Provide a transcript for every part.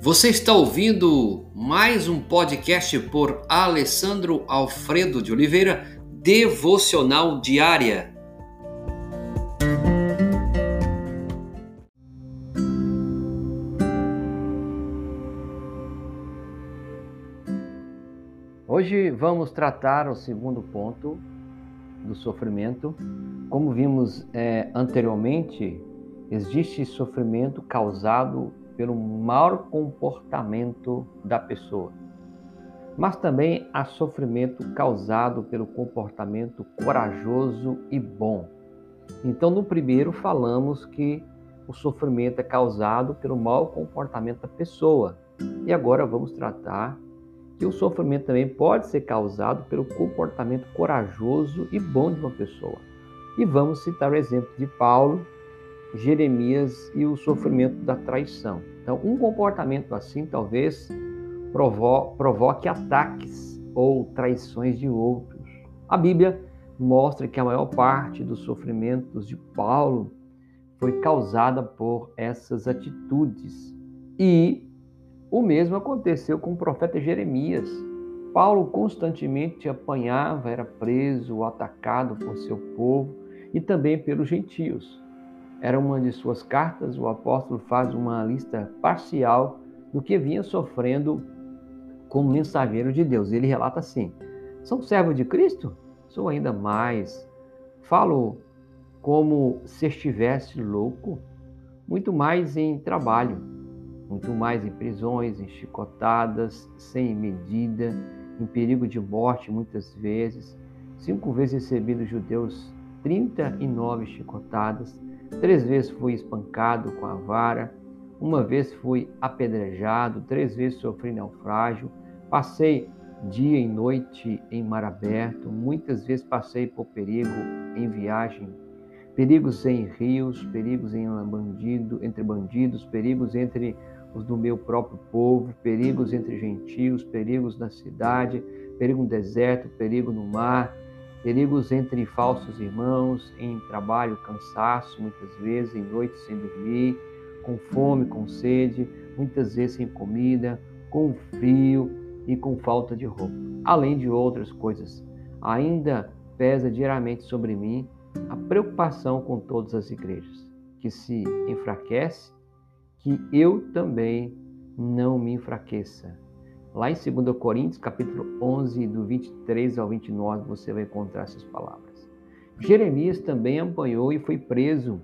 Você está ouvindo mais um podcast por Alessandro Alfredo de Oliveira, Devocional Diária. Hoje vamos tratar o segundo ponto do sofrimento. Como vimos é, anteriormente, existe sofrimento causado pelo mau comportamento da pessoa, mas também há sofrimento causado pelo comportamento corajoso e bom. Então, no primeiro, falamos que o sofrimento é causado pelo mau comportamento da pessoa, e agora vamos tratar que o sofrimento também pode ser causado pelo comportamento corajoso e bom de uma pessoa. E vamos citar o exemplo de Paulo, Jeremias e o sofrimento da traição. Então, um comportamento assim talvez provo provoque ataques ou traições de outros. A Bíblia mostra que a maior parte dos sofrimentos de Paulo foi causada por essas atitudes. E o mesmo aconteceu com o profeta Jeremias. Paulo constantemente apanhava, era preso, atacado por seu povo e também pelos gentios. Era uma de suas cartas, o apóstolo faz uma lista parcial do que vinha sofrendo como mensageiro de Deus. Ele relata assim: São servo de Cristo? Sou ainda mais. Falo como se estivesse louco, muito mais em trabalho muito mais em prisões, em chicotadas, sem medida, em perigo de morte muitas vezes. Cinco vezes recebi dos judeus 39 chicotadas, três vezes fui espancado com a vara, uma vez fui apedrejado, três vezes sofri naufrágio, passei dia e noite em mar aberto, muitas vezes passei por perigo em viagem, perigos em rios, perigos em bandido, entre bandidos, perigos entre os do meu próprio povo, perigos entre gentios, perigos na cidade, perigo no deserto, perigo no mar, perigos entre falsos irmãos, em trabalho, cansaço, muitas vezes, em noite sem dormir, com fome, com sede, muitas vezes sem comida, com frio e com falta de roupa, além de outras coisas. Ainda pesa diariamente sobre mim a preocupação com todas as igrejas, que se enfraquece que eu também não me enfraqueça. Lá em 2 Coríntios, capítulo 11, do 23 ao 29, você vai encontrar essas palavras. Jeremias também apanhou e foi preso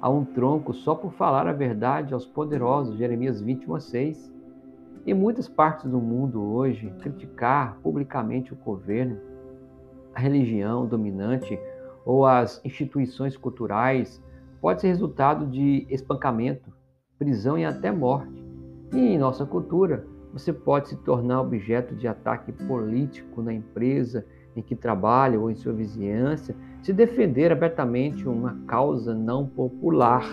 a um tronco só por falar a verdade aos poderosos, Jeremias 21 a 6. Em muitas partes do mundo hoje, criticar publicamente o governo, a religião dominante ou as instituições culturais pode ser resultado de espancamento, prisão e até morte. E em nossa cultura, você pode se tornar objeto de ataque político na empresa em que trabalha ou em sua vizinhança, se defender abertamente uma causa não popular.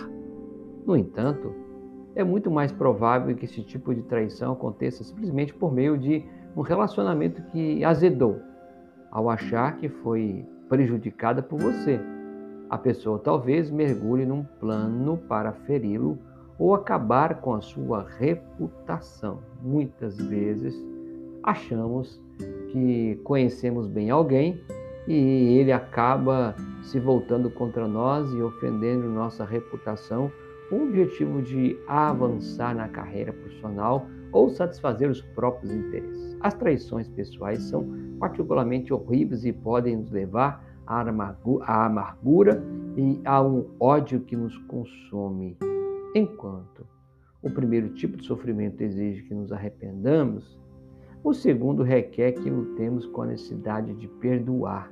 No entanto, é muito mais provável que esse tipo de traição aconteça simplesmente por meio de um relacionamento que azedou, ao achar que foi prejudicada por você. A pessoa talvez mergulhe num plano para feri-lo ou acabar com a sua reputação. Muitas vezes achamos que conhecemos bem alguém e ele acaba se voltando contra nós e ofendendo nossa reputação com o objetivo de avançar na carreira profissional ou satisfazer os próprios interesses. As traições pessoais são particularmente horríveis e podem nos levar à amargura e a um ódio que nos consome. Enquanto o primeiro tipo de sofrimento exige que nos arrependamos, o segundo requer que lutemos com a necessidade de perdoar.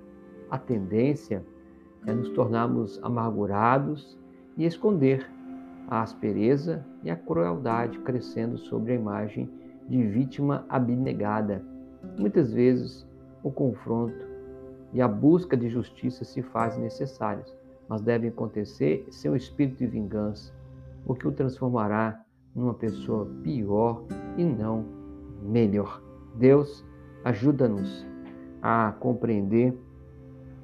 A tendência é nos tornarmos amargurados e esconder a aspereza e a crueldade crescendo sobre a imagem de vítima abnegada. Muitas vezes o confronto e a busca de justiça se fazem necessários, mas devem acontecer sem o espírito de vingança, o que o transformará numa pessoa pior e não melhor. Deus, ajuda-nos a compreender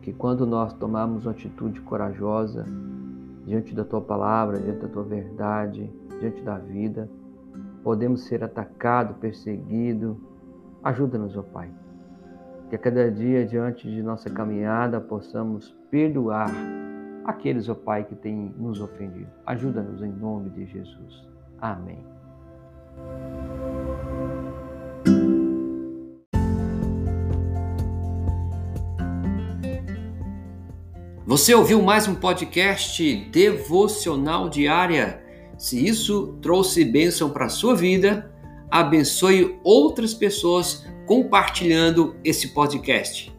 que quando nós tomarmos uma atitude corajosa diante da tua palavra, diante da tua verdade, diante da vida, podemos ser atacados, perseguidos. Ajuda-nos, ó Pai. Que a cada dia, diante de nossa caminhada, possamos perdoar aqueles, ó Pai, que têm nos ofendido. Ajuda-nos em nome de Jesus. Amém. Você ouviu mais um podcast devocional diária? Se isso trouxe bênção para a sua vida, abençoe outras pessoas compartilhando esse podcast.